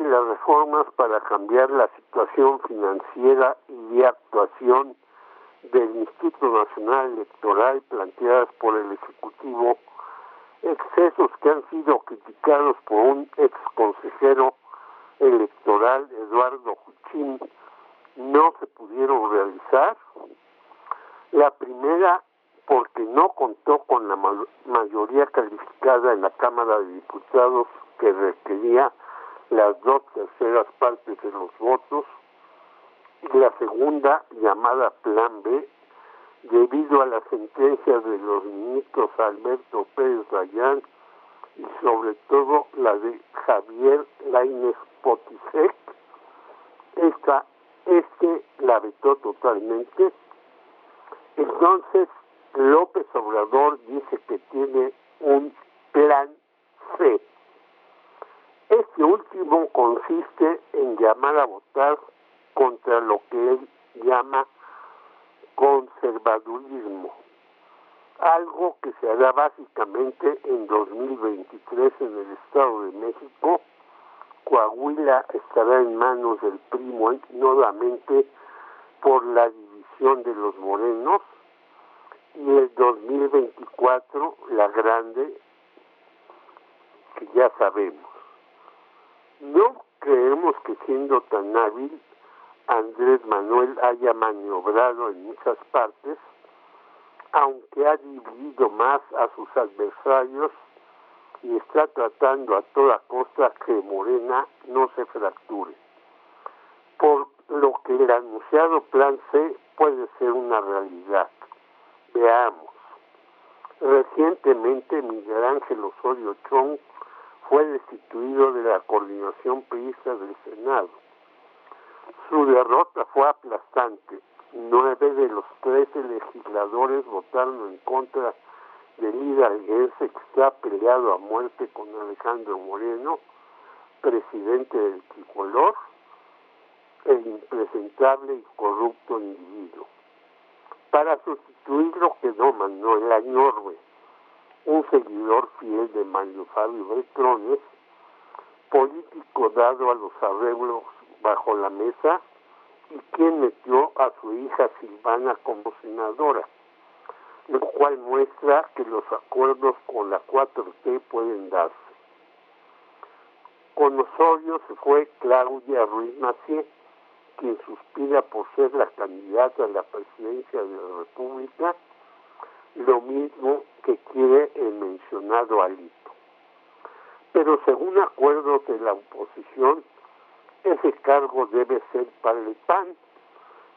que las reformas para cambiar la situación financiera y de actuación del Instituto Nacional Electoral planteadas por el Ejecutivo, excesos que han sido criticados por un ex consejero electoral, Eduardo Juchín, no se pudieron realizar. La primera, porque no contó con la mayoría calificada en la Cámara de Diputados que requería las dos terceras partes de los votos. Y la segunda, llamada Plan B, debido a la sentencia de los ministros Alberto Pérez Rayán y sobre todo la de Javier Lainez Potisek, esta, este la vetó totalmente. Entonces, López Obrador dice que tiene un plan C. Consiste en llamar a votar contra lo que él llama conservadurismo, algo que se hará básicamente en 2023 en el Estado de México. Coahuila estará en manos del primo nuevamente por la división de los morenos y el 2024 la grande que ya sabemos. No creemos que siendo tan hábil Andrés Manuel haya maniobrado en muchas partes, aunque ha dividido más a sus adversarios y está tratando a toda costa que Morena no se fracture. Por lo que el anunciado Plan C puede ser una realidad. Veamos. Recientemente Miguel Ángel Osorio Chong fue destituido de la coordinación priista del Senado su derrota fue aplastante. Nueve de los trece legisladores votaron en contra del hidalguense que está peleado a muerte con Alejandro Moreno, presidente del tricolor, el impresentable y corrupto individuo. Para sustituirlo quedó Manuel Añorbe, un seguidor fiel de Mario Fabio Beltrones, político dado a los arreglos bajo la mesa y quien metió a su hija Silvana como senadora, lo cual muestra que los acuerdos con la 4T pueden darse. Con Osorio se fue Claudia Ruiz Macié, quien suspira por ser la candidata a la presidencia de la República, lo mismo que quiere el mencionado Alito. Pero según acuerdos de la oposición, ese cargo debe ser para el PAN,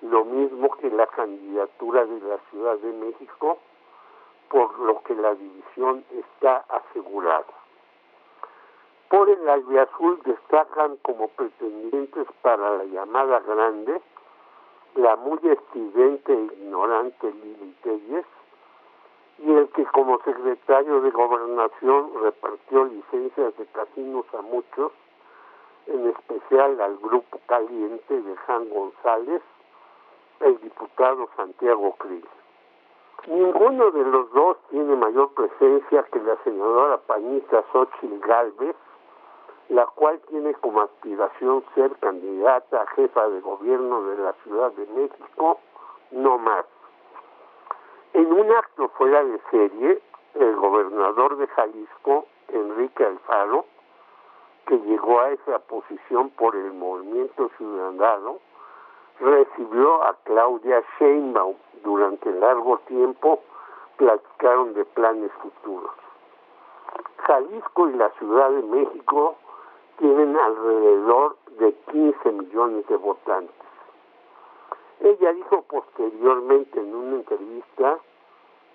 lo mismo que la candidatura de la Ciudad de México, por lo que la división está asegurada. Por el azul destacan como pretendientes para la llamada grande la muy estridente e ignorante Lili Telles y el que como secretario de gobernación repartió licencias de casinos a muchos en especial al grupo caliente de Juan González, el diputado Santiago Cris. Ninguno de los dos tiene mayor presencia que la senadora pañista Xochitl Galvez, la cual tiene como aspiración ser candidata a jefa de gobierno de la Ciudad de México, no más. En un acto fuera de serie, el gobernador de Jalisco, Enrique Alfaro, que llegó a esa posición por el movimiento ciudadano, recibió a Claudia Sheinbaum. Durante largo tiempo platicaron de planes futuros. Jalisco y la Ciudad de México tienen alrededor de 15 millones de votantes. Ella dijo posteriormente en una entrevista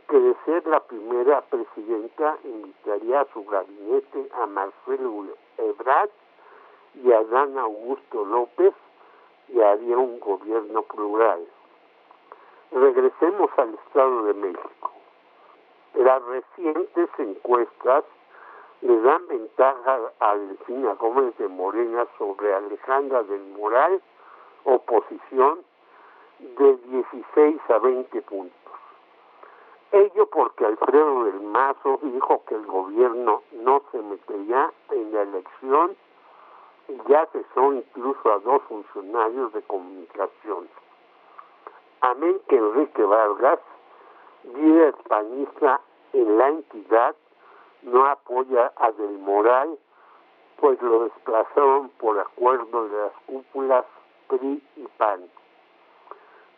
que de ser la primera presidenta invitaría a su gabinete a Marcelo Ebrard y a Dan Augusto López y haría un gobierno plural. Regresemos al Estado de México. Las recientes encuestas le dan ventaja a Delfina Gómez de Morena sobre Alejandra del Moral, oposición, de 16 a 20 puntos. Ello porque Alfredo del Mazo dijo que el gobierno no se metería en la elección y ya cesó incluso a dos funcionarios de comunicación. Amén que Enrique Vargas, líder panista en la entidad, no apoya a Del Moral, pues lo desplazaron por acuerdo de las cúpulas PRI y PAN.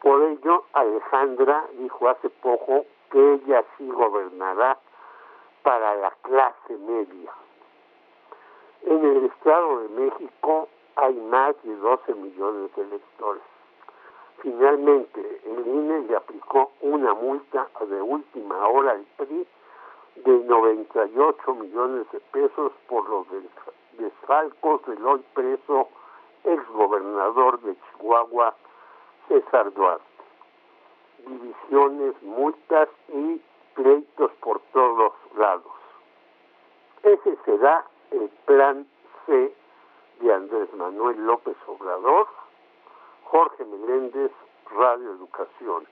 Por ello, Alejandra dijo hace poco que ella sí gobernará para la clase media. En el Estado de México hay más de 12 millones de electores. Finalmente, el INE le aplicó una multa de última hora al PRI de 98 millones de pesos por los desfalcos del hoy preso exgobernador de Chihuahua, César Duarte. Divisiones, multas y pleitos por todos lados. Ese será el plan C de Andrés Manuel López Obrador, Jorge Meléndez, Radio Educación.